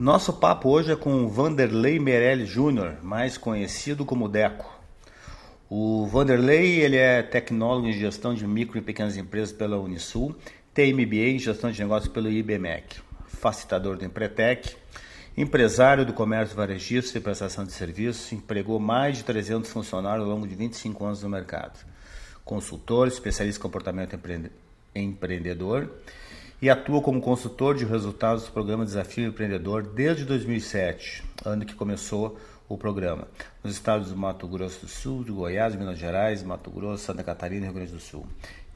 Nosso papo hoje é com Vanderlei Meirelles Júnior, mais conhecido como Deco. O Vanderlei ele é tecnólogo em gestão de micro e pequenas empresas pela Unisul, tem MBA em gestão de negócios pelo IBMEC, facilitador do Empretec, empresário do comércio varejista e prestação de serviços, empregou mais de 300 funcionários ao longo de 25 anos no mercado. Consultor, especialista em comportamento empreendedor e atua como consultor de resultados do programa Desafio Empreendedor desde 2007, ano que começou o programa, nos estados do Mato Grosso do Sul, de Goiás, Minas Gerais, Mato Grosso, Santa Catarina e Rio Grande do Sul.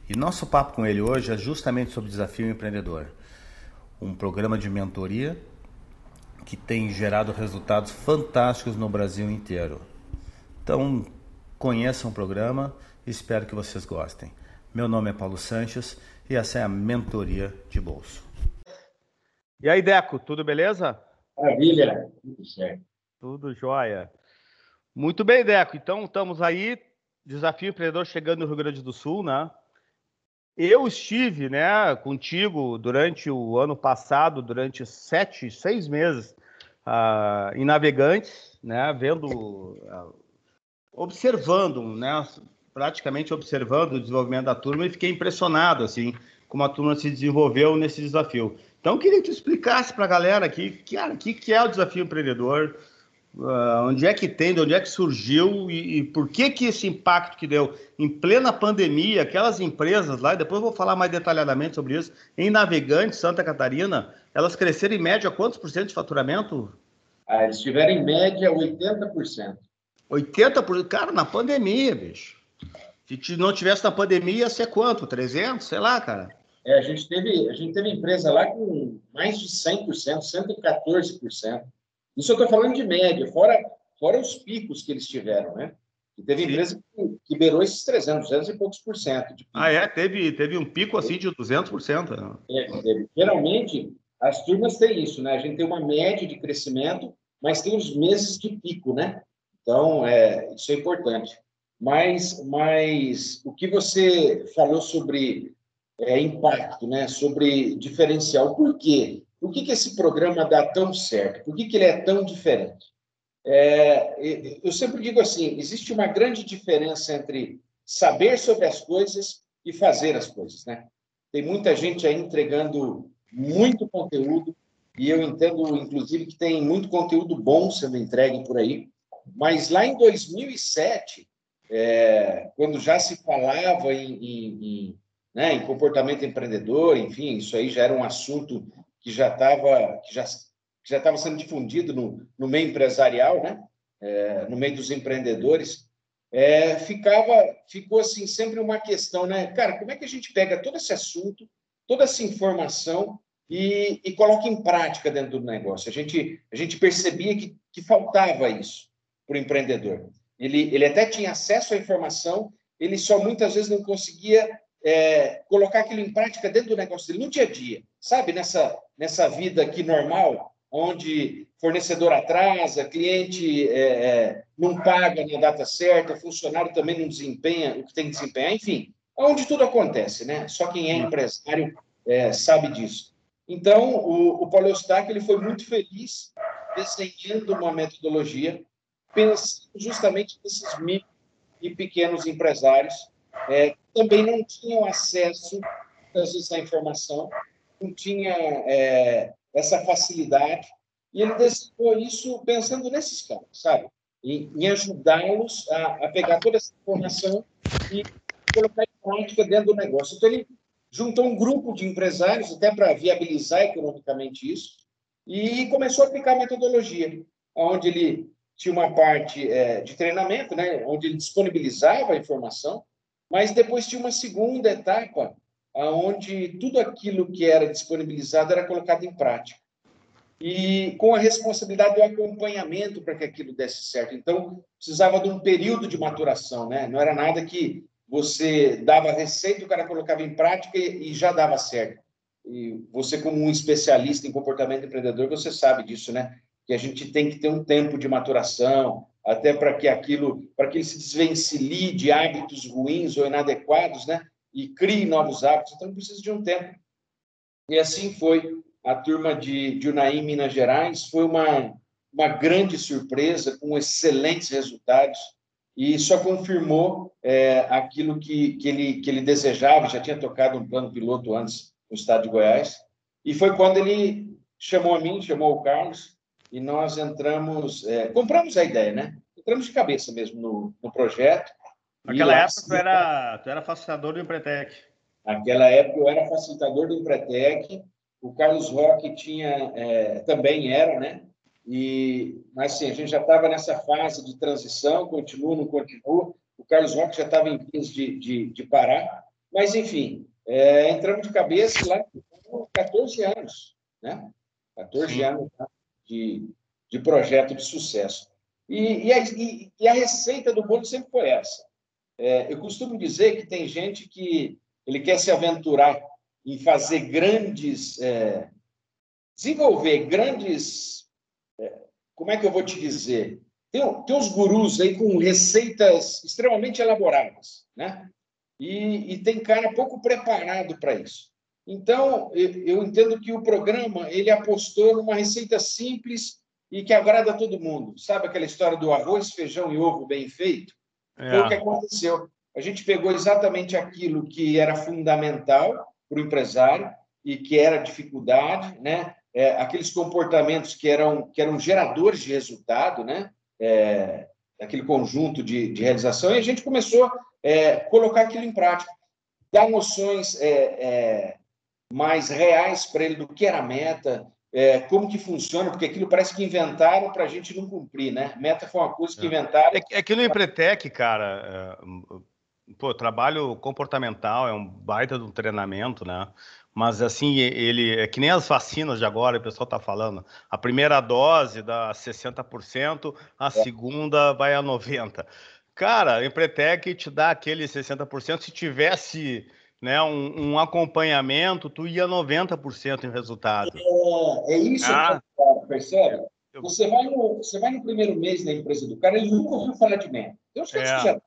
E nosso papo com ele hoje é justamente sobre Desafio Empreendedor, um programa de mentoria que tem gerado resultados fantásticos no Brasil inteiro. Então, conheçam o programa e espero que vocês gostem. Meu nome é Paulo Sanches e essa é a mentoria de bolso. E aí, Deco, tudo beleza? Maravilha, tudo certo. Tudo jóia. Muito bem, Deco. Então, estamos aí, Desafio Empreendedor chegando no Rio Grande do Sul, né? Eu estive, né, contigo durante o ano passado, durante sete, seis meses, uh, em Navegantes, né, vendo, uh, observando, né, praticamente observando o desenvolvimento da turma e fiquei impressionado, assim, como a turma se desenvolveu nesse desafio. Então, eu queria que tu explicasse para a galera aqui, cara, o que, que é o desafio empreendedor, uh, onde é que tem, de onde é que surgiu e, e, por que que esse impacto que deu em plena pandemia, aquelas empresas lá, e depois eu vou falar mais detalhadamente sobre isso, em Navegante, Santa Catarina, elas cresceram em média quantos por cento de faturamento? Ah, eles tiveram em média 80%. 80%? Cara, na pandemia, bicho. Se não tivesse na pandemia, ia ser quanto? 300? Sei lá, cara. É, a gente teve, a gente teve empresa lá com mais de 100%, 114%. Isso eu estou falando de média, fora, fora os picos que eles tiveram, né? E teve Sim. empresa que, que beirou esses 300, 200 e poucos por cento. Ah, é? Teve, teve um pico assim de 200%? Né? É, teve. Geralmente, as turmas têm isso, né? A gente tem uma média de crescimento, mas tem os meses de pico, né? Então, é, isso é importante. Mas, mas o que você falou sobre é, impacto, né? sobre diferencial, por quê? Por que, que esse programa dá tão certo? Por que, que ele é tão diferente? É, eu sempre digo assim: existe uma grande diferença entre saber sobre as coisas e fazer as coisas. Né? Tem muita gente aí entregando muito conteúdo, e eu entendo, inclusive, que tem muito conteúdo bom sendo entregue por aí, mas lá em 2007, é, quando já se falava em, em, em, né, em, comportamento empreendedor, enfim, isso aí já era um assunto que já estava que já, que já sendo difundido no, no meio empresarial, né, é, no meio dos empreendedores, é, ficava ficou assim sempre uma questão, né, cara, como é que a gente pega todo esse assunto, toda essa informação e, e coloca em prática dentro do negócio? A gente a gente percebia que, que faltava isso para o empreendedor. Ele, ele até tinha acesso à informação, ele só muitas vezes não conseguia é, colocar aquilo em prática dentro do negócio dele, no dia a dia, sabe? Nessa, nessa vida aqui normal, onde fornecedor atrasa, cliente é, é, não paga na data certa, funcionário também não desempenha o que tem que desempenhar, enfim, onde tudo acontece, né? Só quem é empresário é, sabe disso. Então, o, o Paulo Eustáquio, ele foi muito feliz desenhando uma metodologia pensando justamente nesses micro e pequenos empresários é, também não tinham acesso a informação, não tinha é, essa facilidade, e ele decidiu isso pensando nesses caras, sabe? Em ajudá-los a, a, pegar toda essa informação e colocar em prática dentro do negócio. Então, ele juntou um grupo de empresários, até para viabilizar economicamente isso, e começou a aplicar a metodologia, onde ele tinha uma parte é, de treinamento, né, onde ele disponibilizava a informação, mas depois tinha uma segunda etapa, onde tudo aquilo que era disponibilizado era colocado em prática. E com a responsabilidade do acompanhamento para que aquilo desse certo. Então, precisava de um período de maturação, né? Não era nada que você dava receita, o cara colocava em prática e, e já dava certo. E você, como um especialista em comportamento empreendedor, você sabe disso, né? Que a gente tem que ter um tempo de maturação, até para que aquilo, para que ele se desvencilhe de hábitos ruins ou inadequados, né? E crie novos hábitos. Então, precisa de um tempo. E assim foi a turma de, de Unaí, Minas Gerais, foi uma, uma grande surpresa, com excelentes resultados, e só confirmou é, aquilo que, que, ele, que ele desejava, já tinha tocado um plano piloto antes no estado de Goiás, e foi quando ele chamou a mim, chamou o Carlos, e nós entramos, é, compramos a ideia, né? Entramos de cabeça mesmo no, no projeto. Naquela época, tu era, tu era facilitador do Empretec. Naquela época, eu era facilitador do Empretec, o Carlos Roque tinha, é, também era, né? E, mas sim, a gente já estava nessa fase de transição, continua, não continua. O Carlos Roque já estava em vias de, de, de, parar. Mas, enfim, é, entramos de cabeça lá com 14 anos, né? 14 sim. anos de, de projeto de sucesso. E, e, a, e, e, a, receita do bolo sempre foi essa. É, eu costumo dizer que tem gente que ele quer se aventurar em fazer grandes, é, desenvolver grandes, é, como é que eu vou te dizer? Tem, tem uns gurus aí com receitas extremamente elaboradas, né? E, e tem cara pouco preparado para isso. Então, eu entendo que o programa ele apostou numa receita simples e que agrada a todo mundo. Sabe aquela história do arroz, feijão e ovo bem feito? É. Foi o que aconteceu. A gente pegou exatamente aquilo que era fundamental para o empresário e que era dificuldade, né? É, aqueles comportamentos que eram, que eram geradores de resultado, né? É, aquele conjunto de, de realização, e a gente começou a é, colocar aquilo em prática, dar noções é, é, mais reais para ele do que era a meta, é, como que funciona, porque aquilo parece que inventaram para a gente não cumprir, né? Meta foi uma coisa que inventaram. É, que no Empretec, cara, pô, trabalho comportamental é um baita de um treinamento, né? Mas assim, ele é que nem as vacinas de agora, o pessoal está falando. A primeira dose dá 60%, a é. segunda vai a 90%. Cara, o Empretec te dá aquele 60%. Se tivesse né, um, um acompanhamento, tu ia 90% em resultado. É, é isso, ah. percebe? Você vai, no, você vai no primeiro mês na empresa do cara, ele nunca ouviu falar de meta. Deus é. que já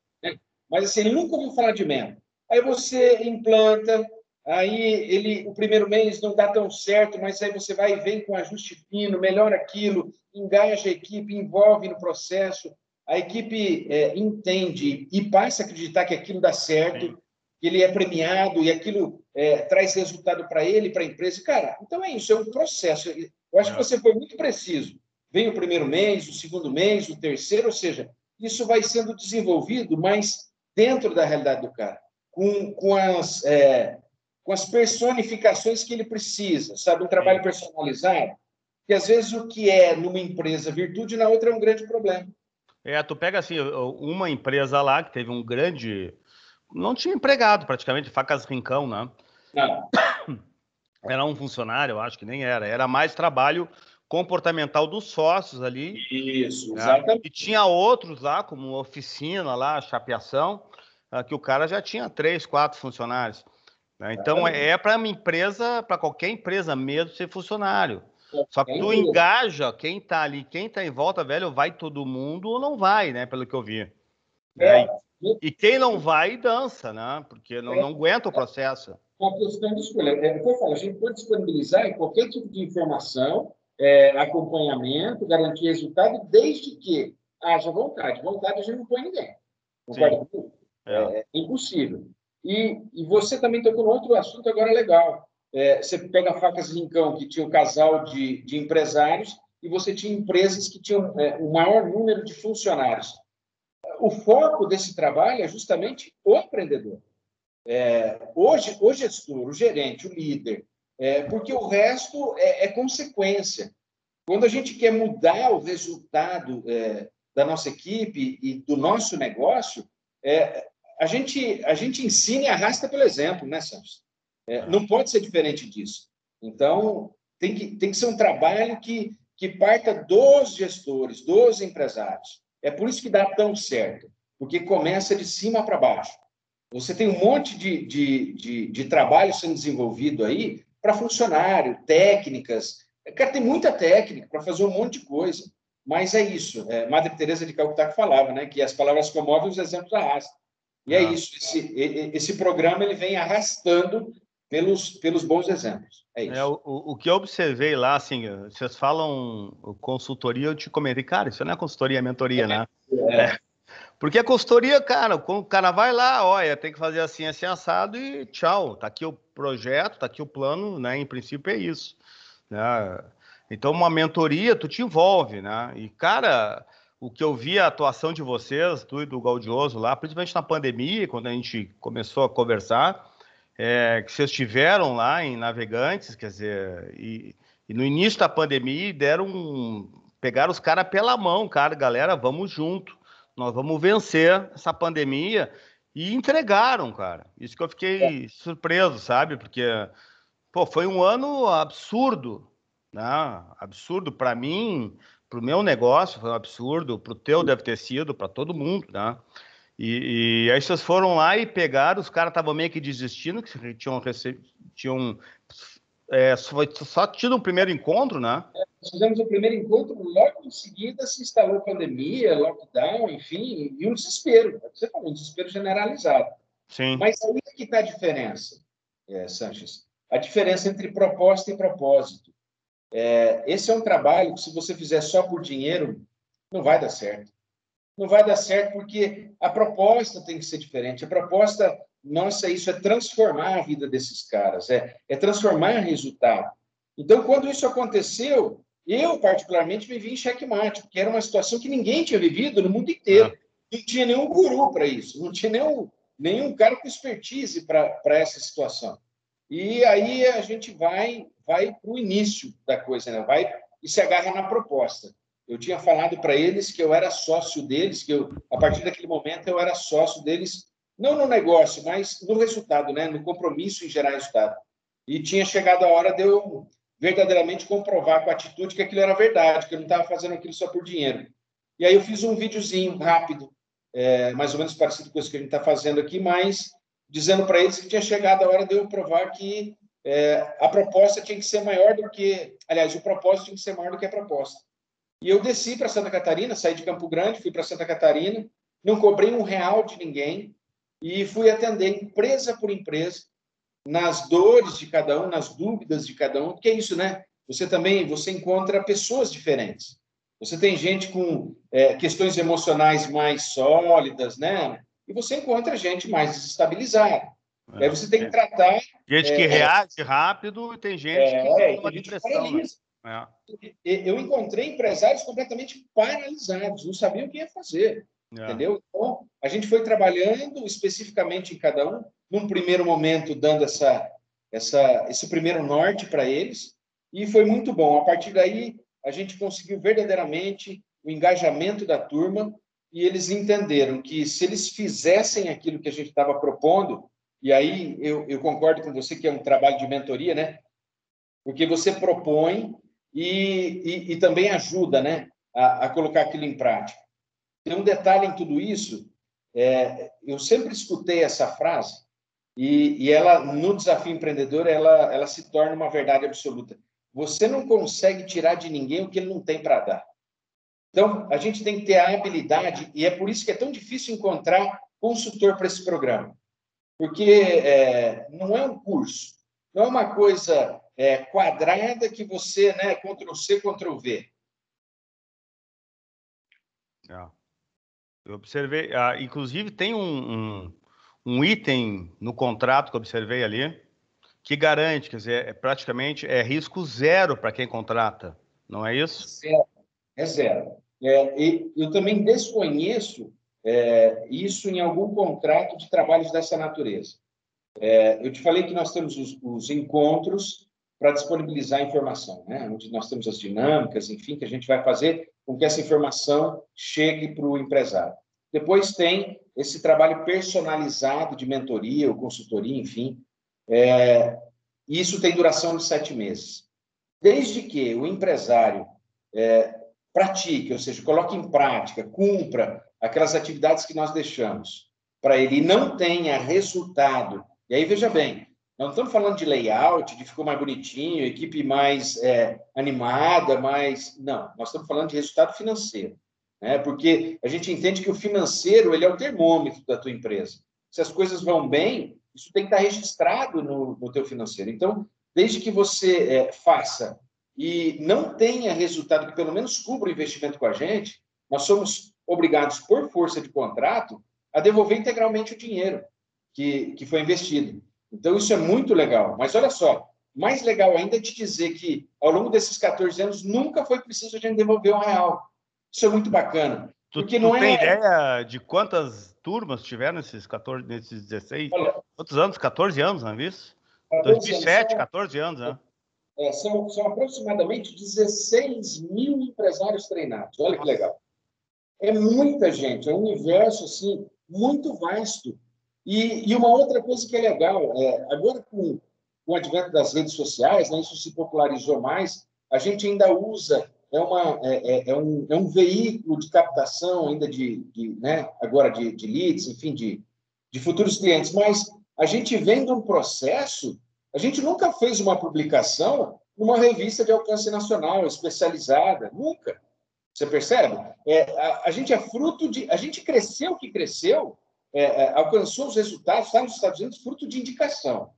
mas assim, ele nunca ouviu falar de MEN. Aí você implanta, aí ele o primeiro mês não dá tão certo, mas aí você vai e vem com ajuste fino, melhora aquilo, engaja a equipe, envolve no processo, a equipe é, entende e passa a acreditar que aquilo dá certo, que ele é premiado e aquilo é, traz resultado para ele, para a empresa. Cara, então é isso, é um processo. Eu acho que você foi muito preciso. Vem o primeiro mês, o segundo mês, o terceiro, ou seja, isso vai sendo desenvolvido, mas dentro da realidade do cara, com, com, as, é, com as personificações que ele precisa, sabe? Um trabalho personalizado, que às vezes o que é numa empresa virtude, na outra é um grande problema. É, tu pega assim, uma empresa lá que teve um grande. Não tinha empregado praticamente, facas rincão, né? Não. Era um funcionário, eu acho que nem era. Era mais trabalho comportamental dos sócios ali. Isso, né? exatamente. E tinha outros lá, como oficina lá, chapeação, ah, que o cara já tinha três, quatro funcionários. Né? Então é, é para uma empresa, para qualquer empresa mesmo ser funcionário. Só que tu engaja quem está ali, quem está em volta, velho, vai todo mundo ou não vai, né? Pelo que eu vi. É. E, quem não vai, dança, né? Porque não, é. não aguenta o processo. Uma questão de escolha. É, eu falo, a gente pode disponibilizar qualquer tipo de informação é, acompanhamento, garantir resultado, desde que haja vontade. Vontade a gente não põe ninguém. Concorda é. é, é, impossível. E, e você também tocou no outro assunto agora legal. É, você pega a Facas Rincão, que tinha um casal de, de empresários, e você tinha empresas que tinham é, o maior número de funcionários. O foco desse trabalho é justamente o empreendedor. É, hoje, o gestor, o gerente, o líder, é, porque o resto é, é, consequência. Quando a gente quer mudar o resultado é, da nossa equipe e do nosso negócio, é, a, gente, a gente ensina e arrasta pelo exemplo, né, Santos? É, não pode ser diferente disso. Então, tem que, tem que ser um trabalho que, que parta dos gestores, dos empresários. É por isso que dá tão certo, porque começa de cima para baixo. Você tem um monte de, de, de, de trabalho sendo desenvolvido aí para funcionário, técnicas. Cara, tem muita técnica para fazer um monte de coisa. Mas é isso. É, Madre Teresa de Calcutá que falava, né? Que as palavras comovem, os exemplos arrastam. E é ah. é isso. Esse, esse programa ele vem arrastando pelos, pelos bons exemplos. É isso. É, o, o que eu observei lá, assim, vocês falam consultoria, eu te comentei, cara, isso não é consultoria, é mentoria, é, né? É. é. Porque a consultoria, cara, o cara vai lá, olha, tem que fazer assim, assim, assado e tchau. Tá aqui o projeto, tá aqui o plano, né? Em princípio é isso. Né? Então, uma mentoria, tu te envolve, né? E, cara, o que eu vi a atuação de vocês, tu e do Gaudioso lá, principalmente na pandemia, quando a gente começou a conversar, é, que vocês tiveram lá em Navegantes, quer dizer, e, e no início da pandemia deram um, pegaram os caras pela mão, cara, galera, vamos junto, nós vamos vencer essa pandemia e entregaram, cara. Isso que eu fiquei é. surpreso, sabe? Porque pô, foi um ano absurdo, né? Absurdo para mim, para o meu negócio foi um absurdo, para o teu deve ter sido, para todo mundo, né? E, e, aí vocês foram lá e pegaram, os caras estavam meio que desistindo, que tinham, tinham é, só, só tido um primeiro encontro, né? É, nós fizemos o primeiro encontro, logo em seguida se instalou pandemia, lockdown, enfim, e um desespero. Você falou, um desespero generalizado. Sim. Mas aí é que está a diferença, é, Sanches. A diferença entre proposta e propósito. É, esse é um trabalho que, se você fizer só por dinheiro, não vai dar certo não vai dar certo porque a proposta tem que ser diferente. A proposta nossa, isso é transformar a vida desses caras, é, é transformar resultado. Então, quando isso aconteceu, eu, particularmente, me vi em checkmate, porque era uma situação que ninguém tinha vivido no mundo inteiro. Não tinha nenhum guru para isso, não tinha nenhum, nenhum cara com expertise para essa situação. E aí a gente vai vai para o início da coisa, né? vai e se agarra na proposta. Eu tinha falado para eles que eu era sócio deles, que eu, a partir daquele momento eu era sócio deles, não no negócio, mas no resultado, né? no compromisso em gerar resultado. E tinha chegado a hora de eu verdadeiramente comprovar com atitude que aquilo era verdade, que eu não estava fazendo aquilo só por dinheiro. E aí eu fiz um videozinho rápido, é, mais ou menos parecido com isso que a gente está fazendo aqui, mas dizendo para eles que tinha chegado a hora de eu provar que é, a proposta tinha que ser maior do que, aliás, o propósito tinha que ser maior do que a proposta. E eu desci para Santa Catarina, saí de Campo Grande, fui para Santa Catarina, não cobrei um real de ninguém e fui atender empresa por empresa nas dores de cada um, nas dúvidas de cada um. Que é isso, né? Você também você encontra pessoas diferentes. Você tem gente com é, questões emocionais mais sólidas, né? E você encontra gente mais desestabilizada. É, Aí você tem que tratar. Gente é, que reage rápido e tem gente é, que tem uma depressão. Né? É. Eu encontrei empresários completamente paralisados, não sabiam o que ia fazer. É. Entendeu? Então, a gente foi trabalhando especificamente em cada um, num primeiro momento, dando essa, essa, esse primeiro norte para eles, e foi muito bom. A partir daí, a gente conseguiu verdadeiramente o engajamento da turma, e eles entenderam que se eles fizessem aquilo que a gente estava propondo, e aí eu, eu concordo com você que é um trabalho de mentoria, né? Porque você propõe e, e, e também ajuda né, a, a, colocar aquilo em prática. Tem um detalhe em tudo isso, é, eu sempre escutei essa frase, e, e ela, no desafio empreendedor, ela, ela se torna uma verdade absoluta. Você não consegue tirar de ninguém o que ele não tem para dar. Então, a gente tem que ter a habilidade, e é por isso que é tão difícil encontrar consultor para esse programa. Porque é, não é um curso, não é uma coisa é, quadrada que você, né, Ctrl C, Ctrl V. Eu observei, ah, inclusive tem um, um, um, item no contrato que eu observei ali que garante, quer dizer, é praticamente é risco zero para quem contrata, não é isso? Zero, é zero. É, e eu também desconheço é, isso em algum contrato de trabalhos dessa natureza. É, eu te falei que nós temos os, os encontros para disponibilizar a informação, né? onde nós temos as dinâmicas, enfim, que a gente vai fazer com que essa informação chegue para o empresário. Depois tem esse trabalho personalizado de mentoria ou consultoria, enfim. É, isso tem duração de sete meses. Desde que o empresário é, pratique, ou seja, coloque em prática, cumpra aquelas atividades que nós deixamos para ele e não tenha resultado. E aí, veja bem, nós não estamos falando de layout, de ficou mais bonitinho, equipe mais é, animada, mais. Não, nós estamos falando de resultado financeiro. Né? Porque a gente entende que o financeiro ele é o termômetro da tua empresa. Se as coisas vão bem, isso tem que estar registrado no, no teu financeiro. Então, desde que você é, faça e não tenha resultado que pelo menos cubra o investimento com a gente, nós somos obrigados, por força de contrato, a devolver integralmente o dinheiro que, que foi investido. Então, isso é muito legal. Mas olha só, mais legal ainda é te dizer que, ao longo desses 14 anos, nunca foi preciso a gente devolver um real. Isso é muito bacana. Porque tu, não tu é... tem ideia de quantas turmas tiveram nesses 14, nesses 16? Olha, quantos anos? 14 anos, não é isso? 2007, 14 anos, né? É, são, são aproximadamente 16 mil empresários treinados. Olha que legal. É muita gente, é um universo assim, muito vasto. E, e uma outra coisa que é legal, é, agora com, com o advento das redes sociais, né, isso se popularizou mais, a gente ainda usa, é, uma, é, é, é um, é um veículo de captação ainda de, de né, agora de, de leads, enfim, de, de futuros clientes, mas a gente vem de um processo a gente nunca fez uma publicação numa revista de alcance nacional, especializada, nunca. Você percebe? É, a, a, gente é fruto de. A gente cresceu que cresceu, é, é, alcançou os resultados, está nos Estados Unidos, fruto de indicação.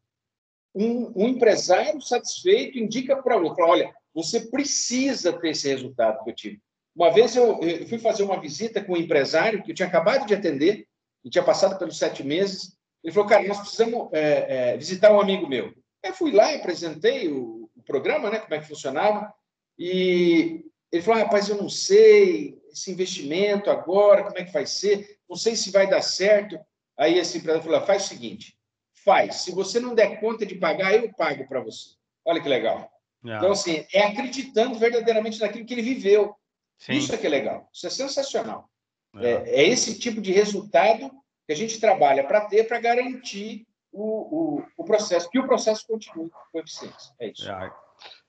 Um, um empresário satisfeito indica para outro: olha, você precisa ter esse resultado que eu tive. Uma vez eu, eu fui fazer uma visita com um empresário que eu tinha acabado de atender, e tinha passado pelos sete meses. Ele falou: cara, nós precisamos é, é, visitar um amigo meu. Eu fui lá apresentei o, o, programa, né, como é que funcionava, e ele falou, ah, rapaz, eu não sei, esse investimento agora, como é que vai ser, não sei se vai dar certo. Aí esse empresário falou, faz o seguinte, faz, se você não der conta de pagar, eu pago para você. Olha que legal. É. Então, assim, é acreditando verdadeiramente naquilo que ele viveu. Sim. Isso é que é legal, isso é sensacional. É. é, é esse tipo de resultado que a gente trabalha para ter, para garantir o, o, o processo, que o processo continue com eficiência. É isso. É.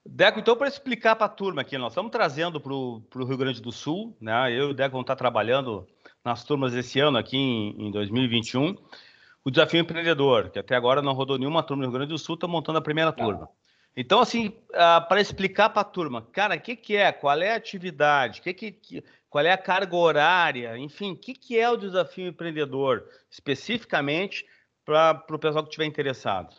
Deco, então, para explicar para a turma aqui, nós estamos trazendo para o Rio Grande do Sul, né? Eu e o Deco vamos estar trabalhando nas turmas esse ano, aqui em, em 2021, o desafio empreendedor, que até agora não rodou nenhuma turma no Rio Grande do Sul, está montando a primeira turma. Então, assim, uh, para explicar para a turma, cara, o que, que é, qual é a atividade, que que, qual é a carga horária, enfim, o que, que é o desafio empreendedor, especificamente para o pessoal que estiver interessado?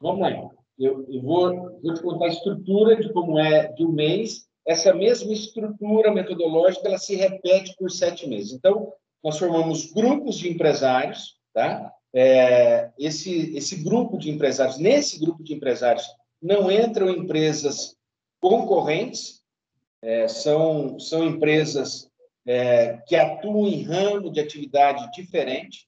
Vamos lá. Eu, eu vou, vou, te contar a estrutura de como é de um mês. Essa mesma estrutura metodológica ela se repete por sete meses. Então, nós formamos grupos de empresários, tá? É, esse, esse grupo de empresários, nesse grupo de empresários, não entram empresas concorrentes, é, são, são empresas é, que atuam em ramo de atividade diferente.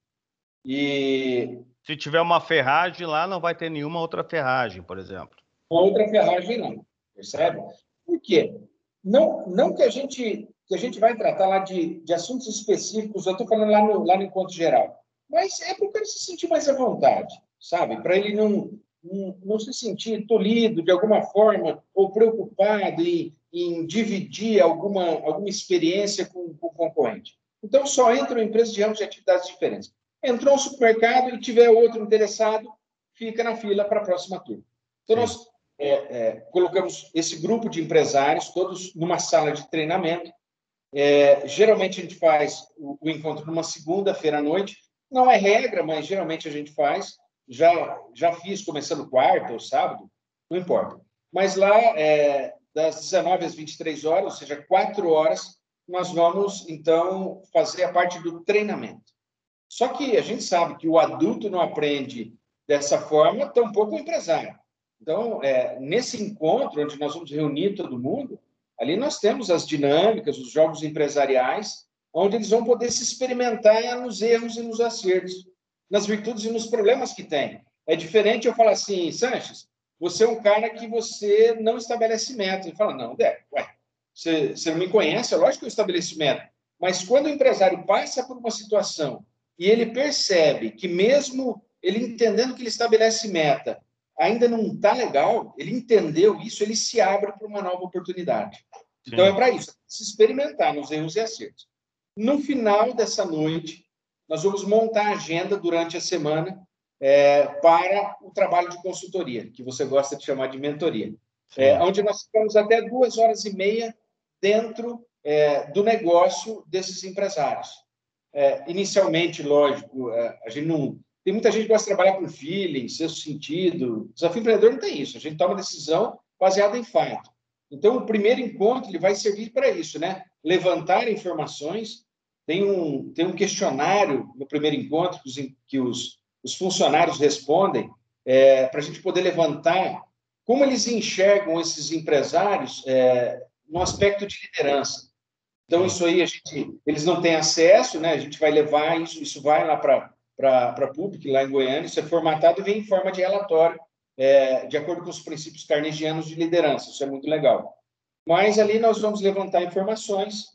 E se tiver uma ferragem lá, não vai ter nenhuma outra ferragem, por exemplo. Outra ferragem não, percebe? Por quê? Não, não que a gente que a gente vai tratar lá de, de assuntos específicos, eu estou falando lá no, lá no encontro geral, mas é para cara se sentir mais à vontade, sabe? Para ele não, não, não, se sentir tolhido de alguma forma ou preocupado em, em dividir alguma, alguma experiência com, com o concorrente. Então, só entram empresas de ramos de atividades diferentes. Entrou no supermercado e tiver outro interessado, fica na fila para a próxima turma. Então, nós é, é, colocamos esse grupo de empresários, todos numa sala de treinamento. É, geralmente a gente faz o, o encontro numa segunda-feira à noite. Não é regra, mas geralmente a gente faz. Já, já fiz começando quarta ou sábado, não importa. Mas lá, é, das 19 às 23 horas, ou seja, quatro horas, nós vamos, então, fazer a parte do treinamento. Só que a gente sabe que o adulto não aprende dessa forma, tampouco o empresário. Então, é, nesse encontro, onde nós vamos reunir todo mundo, ali nós temos as dinâmicas, os jogos empresariais, onde eles vão poder se experimentar nos erros e nos acertos, nas virtudes e nos problemas que tem. É diferente eu falar assim, Sanches, você é um cara que você não estabelece meta. Ele fala, não, Dé, ué, você, você não me conhece, é lógico que eu estabeleço meta. Mas quando o empresário passa por uma situação e ele percebe que mesmo ele entendendo que ele estabelece meta, ainda não está legal, ele entendeu isso, ele se abre para uma nova oportunidade. Sim. Então é para isso, se experimentar nos erros e acertos. No final dessa noite, nós vamos montar a agenda durante a semana é, para o trabalho de consultoria, que você gosta de chamar de mentoria, é, onde nós ficamos até duas horas e meia dentro é, do negócio desses empresários. É, inicialmente, lógico, é, a gente não, Tem muita gente que gosta de trabalhar com feeling, sexto sentido. O desafio empreendedor não tem isso. A gente toma decisão baseada em fato. Então, o primeiro encontro ele vai servir para isso, né? Levantar informações. Tem um, tem um questionário no primeiro encontro que os, que os, os funcionários respondem é, para a gente poder levantar como eles enxergam esses empresários é, no aspecto de liderança. Então, isso aí, a gente, eles não têm acesso, né? A gente vai levar isso, isso vai lá para para público, lá em Goiânia, isso é formatado e vem em forma de relatório, é, de acordo com os princípios carnegianos de liderança, isso é muito legal. Mas ali nós vamos levantar informações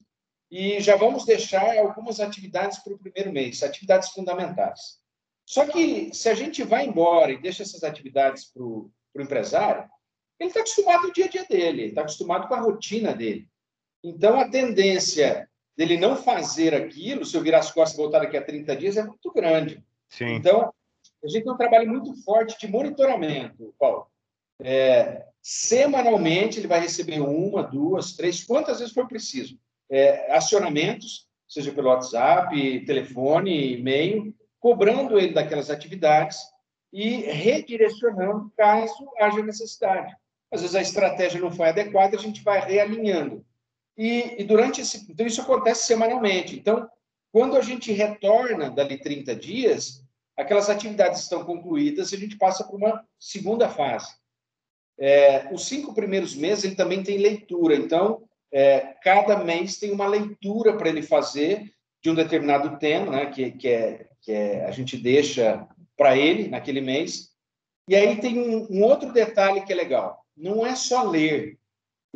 e já vamos deixar algumas atividades para o primeiro mês, atividades fundamentais. Só que se a gente vai embora e deixa essas atividades para o empresário, ele está acostumado com o dia a dia dele, ele está acostumado com a rotina dele. Então, a tendência dele não fazer aquilo, se eu virar as costas e voltar daqui a 30 dias, é muito grande. Sim. Então, a gente tem um trabalho muito forte de monitoramento, Paulo. É, semanalmente, ele vai receber uma, duas, três, quantas vezes for preciso. É, acionamentos, seja pelo WhatsApp, telefone, e-mail, cobrando ele daquelas atividades e redirecionando caso haja necessidade. Às vezes a estratégia não foi adequada, a gente vai realinhando. E, e durante esse. Então, isso acontece semanalmente. Então, quando a gente retorna dali 30 dias, aquelas atividades estão concluídas e a gente passa para uma segunda fase. É, os cinco primeiros meses ele também tem leitura, então é, cada mês tem uma leitura para ele fazer de um determinado tema, né, que, que, é, que é, a gente deixa para ele naquele mês. E aí tem um, um outro detalhe que é legal: não é só ler,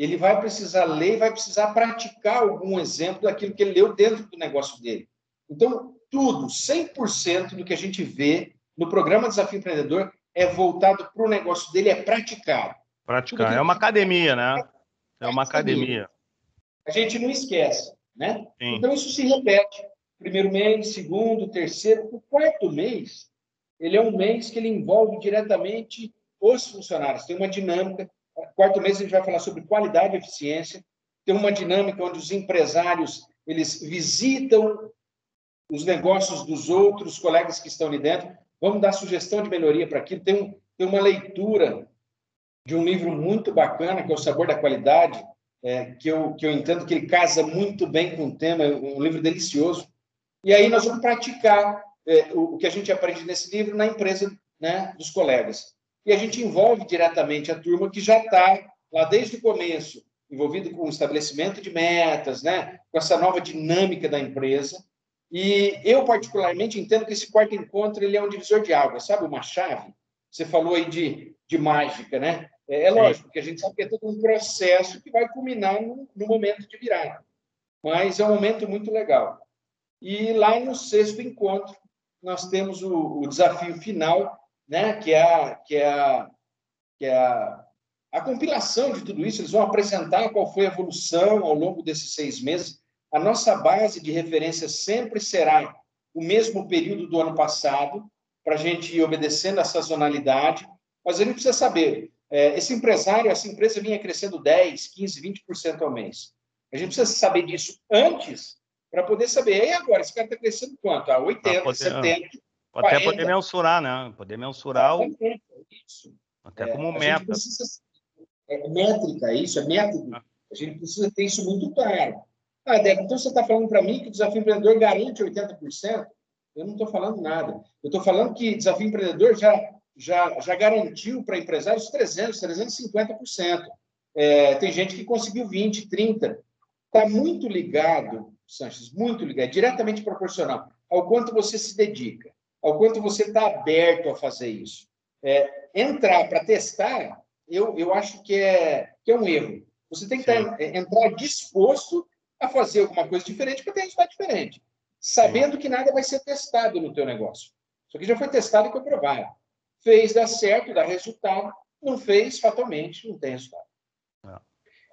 ele vai precisar ler, vai precisar praticar algum exemplo daquilo que ele leu dentro do negócio dele. Então, tudo, 100% do que a gente vê no programa Desafio Empreendedor é voltado para o negócio dele, é praticar. Praticar. É uma academia, né? É uma academia. A gente não esquece, né? Sim. Então, isso se repete. Primeiro mês, segundo, terceiro. O quarto mês, ele é um mês que ele envolve diretamente os funcionários. Tem uma dinâmica Quarto mês a gente vai falar sobre qualidade e eficiência. Tem uma dinâmica onde os empresários eles visitam os negócios dos outros colegas que estão ali dentro. Vamos dar sugestão de melhoria para aquilo. Tem, um, tem uma leitura de um livro muito bacana, que é O Sabor da Qualidade, é, que, eu, que eu entendo que ele casa muito bem com o tema, é um livro delicioso. E aí nós vamos praticar é, o, o, que a gente aprende nesse livro na empresa né, dos colegas e a gente envolve diretamente a turma que já está lá desde o começo, envolvido com o estabelecimento de metas, né? com essa nova dinâmica da empresa. E eu, particularmente, entendo que esse quarto encontro ele é um divisor de água, sabe? Uma chave. Você falou aí de, de mágica, né? É, é lógico que a gente sabe que é todo um processo que vai culminar no, no momento de virada. Mas é um momento muito legal. E lá no sexto encontro, nós temos o, o desafio final, né? que é, a, que é, a, que é a, a compilação de tudo isso. Eles vão apresentar qual foi a evolução ao longo desses seis meses. A nossa base de referência sempre será o mesmo período do ano passado, para a gente ir obedecendo a sazonalidade, mas a gente precisa saber, é, esse empresário, essa empresa vinha crescendo 10, 15, 20% ao mês. A gente precisa saber disso antes para poder saber, e agora, esse cara está crescendo quanto? A 80, poder, 70, até poder mensurar, né? Poder mensurar o... Isso. Até como é, meta. Precisa... É métrica, isso, é método. Ah. A gente precisa ter isso muito claro. Ah, Débora, então você está falando para mim que o desafio empreendedor garante 80%? Eu não estou falando nada. Eu estou falando que desafio empreendedor já, já, já garantiu para empresários 300%, 350%. É, tem gente que conseguiu 20%, 30%. Está muito ligado, Sanches, muito ligado, diretamente proporcional ao quanto você se dedica ao quanto você está aberto a fazer isso. É, entrar para testar, eu, eu acho que é, que é um erro. Você tem que tá, é, entrar disposto a fazer alguma coisa diferente para ter resultado diferente, sabendo Sim. que nada vai ser testado no teu negócio. Isso aqui já foi testado e foi provado. Fez, dá certo, dá resultado. Não fez, fatalmente, não tem resultado. Não.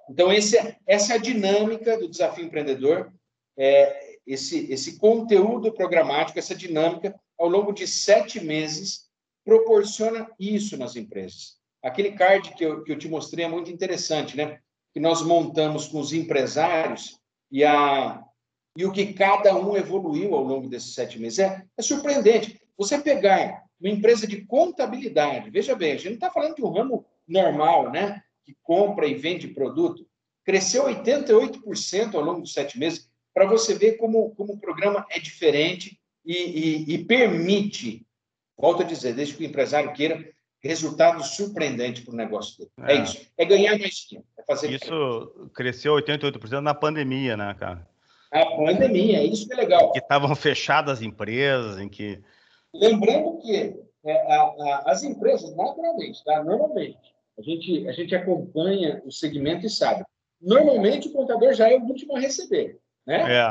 Então, esse, é, essa é a dinâmica do desafio empreendedor, é, esse, esse conteúdo programático, essa dinâmica ao longo de sete meses, proporciona isso nas empresas. Aquele card que eu, que eu te mostrei é muito interessante, né? Que nós montamos com os empresários e, a, e o que cada um evoluiu ao longo desses sete meses. É, é surpreendente. Você pegar uma empresa de contabilidade, veja bem, a gente não está falando de um ramo normal, né? Que compra e vende produto. Cresceu 88% ao longo dos sete meses, para você ver como, como o programa é diferente e, e, e permite, volto a dizer, desde que o empresário queira, resultados surpreendentes para o negócio dele. É. é. isso. É ganhar mais dinheiro. É fazer isso cresceu 88% na pandemia, né, cara? A pandemia, é isso que é legal. Que estavam fechadas as empresas, em que. Lembrando que é, a, a, as empresas, naturalmente, tá? normalmente, a gente, a gente acompanha o segmento e sabe. Normalmente o contador já é o último a receber. Né? É.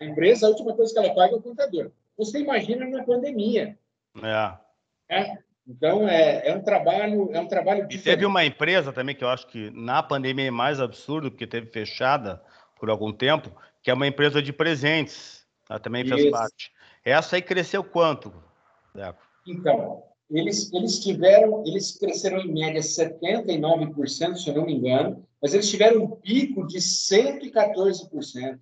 A empresa, a última coisa que ela paga é o contador. Você imagina na pandemia. É. é? Então, é, é um trabalho, é um trabalho diferente. E teve uma empresa também que eu acho que na pandemia é mais absurdo, porque teve fechada por algum tempo, que é uma empresa de presentes. Ela também fez Isso. parte. Essa aí cresceu quanto, Deco? Então, eles, eles tiveram, eles cresceram em média 79%, se eu não me engano, mas eles tiveram um pico de 114%.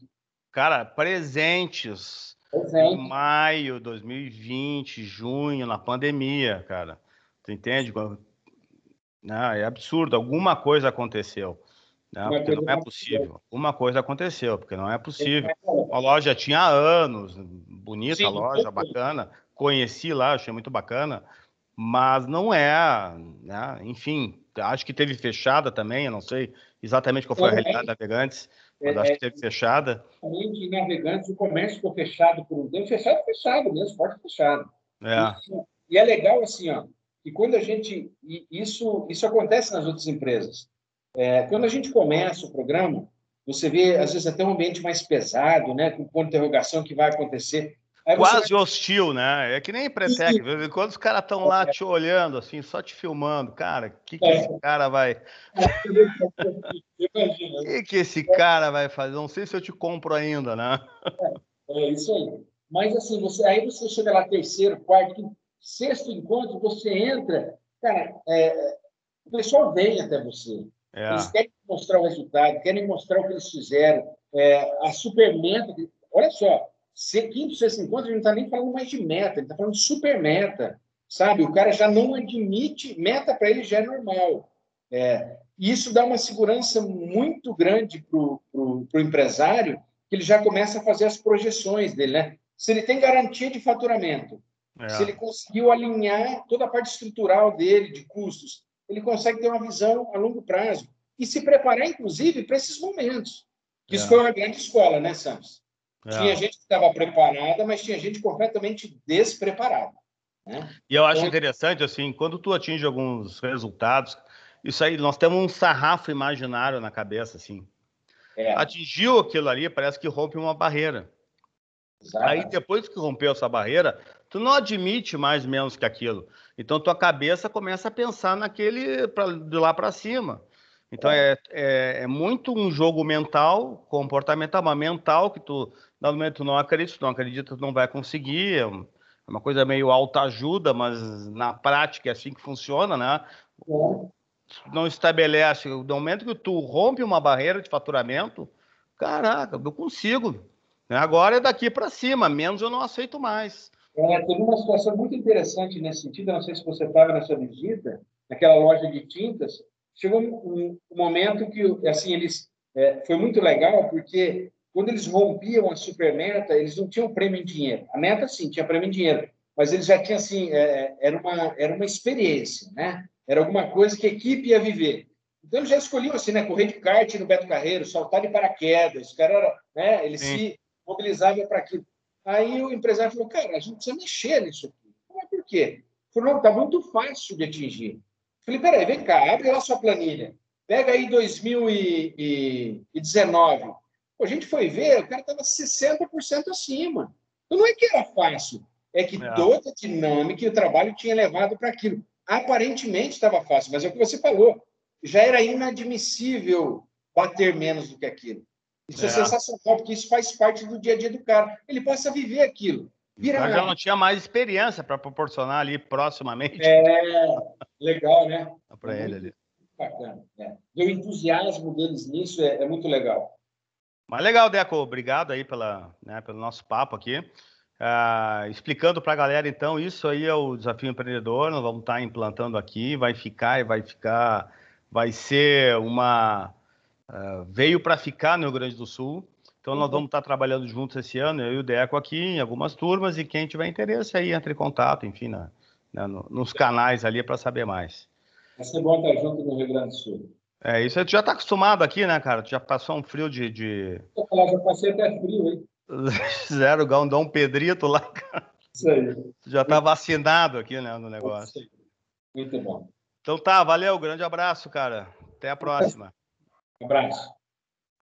Cara, presentes Presente. Em maio de 2020, junho, na pandemia, cara. Tu entende? Não, é absurdo. Alguma coisa aconteceu. Né? Porque não é possível. Uma coisa aconteceu, porque não é possível. A loja tinha anos, bonita Sim, loja, bacana. Conheci lá, achei muito bacana, mas não é, né? Enfim, acho que teve fechada também, eu não sei exatamente qual foi a realidade da Navegantes, mas acho que teve fechada. Além de navegantes, o comércio ficou fechado por um tempo, fechado, fechado mesmo, porta fechado. É. E, e é legal assim, ó, que quando a gente. Isso, isso acontece nas outras empresas. É, quando a gente começa o programa, você vê, às vezes, até um ambiente mais pesado, né, com ponto de interrogação que vai acontecer. Aí Quase vai... hostil, né? É que nem pretec. Quando os caras estão lá te olhando, assim, só te filmando, cara, o que, que é. esse cara vai. O que, que esse cara vai fazer? Não sei se eu te compro ainda, né? É, é isso aí. Mas assim, você, aí você chega lá terceiro, quarto, sexto encontro, você entra, cara, é, o pessoal vem até você. É. Eles querem mostrar o resultado, querem mostrar o que eles fizeram. É, a supermeta, olha só, quinto, sexto encontro, ele não está nem falando mais de meta, ele está falando de super meta, sabe? O cara já não admite, meta para ele já é normal. É, isso dá uma segurança muito grande para o empresário, que ele já começa a fazer as projeções dele, né? Se ele tem garantia de faturamento, é. se ele conseguiu alinhar toda a parte estrutural dele, de custos, ele consegue ter uma visão a longo prazo e se preparar, inclusive, para esses momentos. Isso é. foi uma grande escola, né, Santos? É. Tinha gente que estava preparada, mas tinha gente completamente despreparada. Né? E eu acho então, interessante, assim, quando tu atinge alguns resultados, isso aí, nós temos um sarrafo imaginário na cabeça, assim. É. Atingiu aquilo ali, parece que rompe uma barreira. Exato. Aí, depois que rompeu essa barreira, tu não admite mais menos que aquilo. Então, tua cabeça começa a pensar naquele pra, de lá para cima. Então, é. É, é, é, muito um jogo mental, comportamental, mas mental, que tu no momento tu não acredita, tu não acredita, tu não vai conseguir. É, é uma coisa meio autoajuda, mas na prática é assim que funciona, né? Não estabelece. No momento que tu rompe uma barreira de faturamento, caraca, eu consigo. Agora é daqui para cima, menos eu não aceito mais. É, teve uma situação muito interessante nesse sentido. Eu não sei se você estava nessa visita, naquela loja de tintas. Chegou um, um momento que, assim, eles é, foi muito legal porque quando eles rompiam a supermeta, eles não tinham prêmio em dinheiro. A meta, sim, tinha prêmio em dinheiro, mas eles já tinham, assim, é, era, uma, era uma experiência, né? Era alguma coisa que a equipe ia viver. Então, eles já escolhiam, assim, né? Correr de kart no Beto Carreiro, saltar de paraquedas. O cara, era, né? Ele sim. se mobilizava para aquilo. Aí o empresário falou, cara, a gente precisa mexer nisso aqui. Mas por quê? Falou, não, está muito fácil de atingir. Falei, peraí, vem cá, abre lá sua planilha. Pega aí 2019 a gente foi ver, o cara estava 60% acima. Então, não é que era fácil, é que é. toda a dinâmica e o trabalho tinha levado para aquilo. Aparentemente estava fácil, mas é o que você falou. Já era inadmissível bater menos do que aquilo. Isso é, é sensacional, porque isso faz parte do dia a dia do cara. Ele passa a viver aquilo. Vira então, já não tinha mais experiência para proporcionar ali proximamente. É, legal, né? Para ele ali. Bacana. É. E o entusiasmo deles nisso é, é muito legal. Mas legal, Deco, obrigado aí pela, né, pelo nosso papo aqui. ah, explicando para a galera, então, isso aí é o desafio empreendedor, nós vamos estar tá implantando aqui, vai ficar e vai ficar, vai ser uma. Uh, veio para ficar no Rio Grande do Sul. Então, nós uhum. vamos estar tá trabalhando juntos esse ano, eu e o Deco aqui, em algumas turmas, e quem tiver interesse aí, entre em contato, enfim, na, na, nos canais ali para saber mais. Vai ser bom estar junto no Rio Grande do Sul. É, isso aí tu já está acostumado aqui, né, cara? Tu já passou um frio de. de... Eu já passei até frio, hein? Zero Dom Pedrito lá. Isso aí. Já está vacinado aqui, né, no negócio. Muito bom. Então tá, valeu, grande abraço, cara. Até a próxima. Um abraço.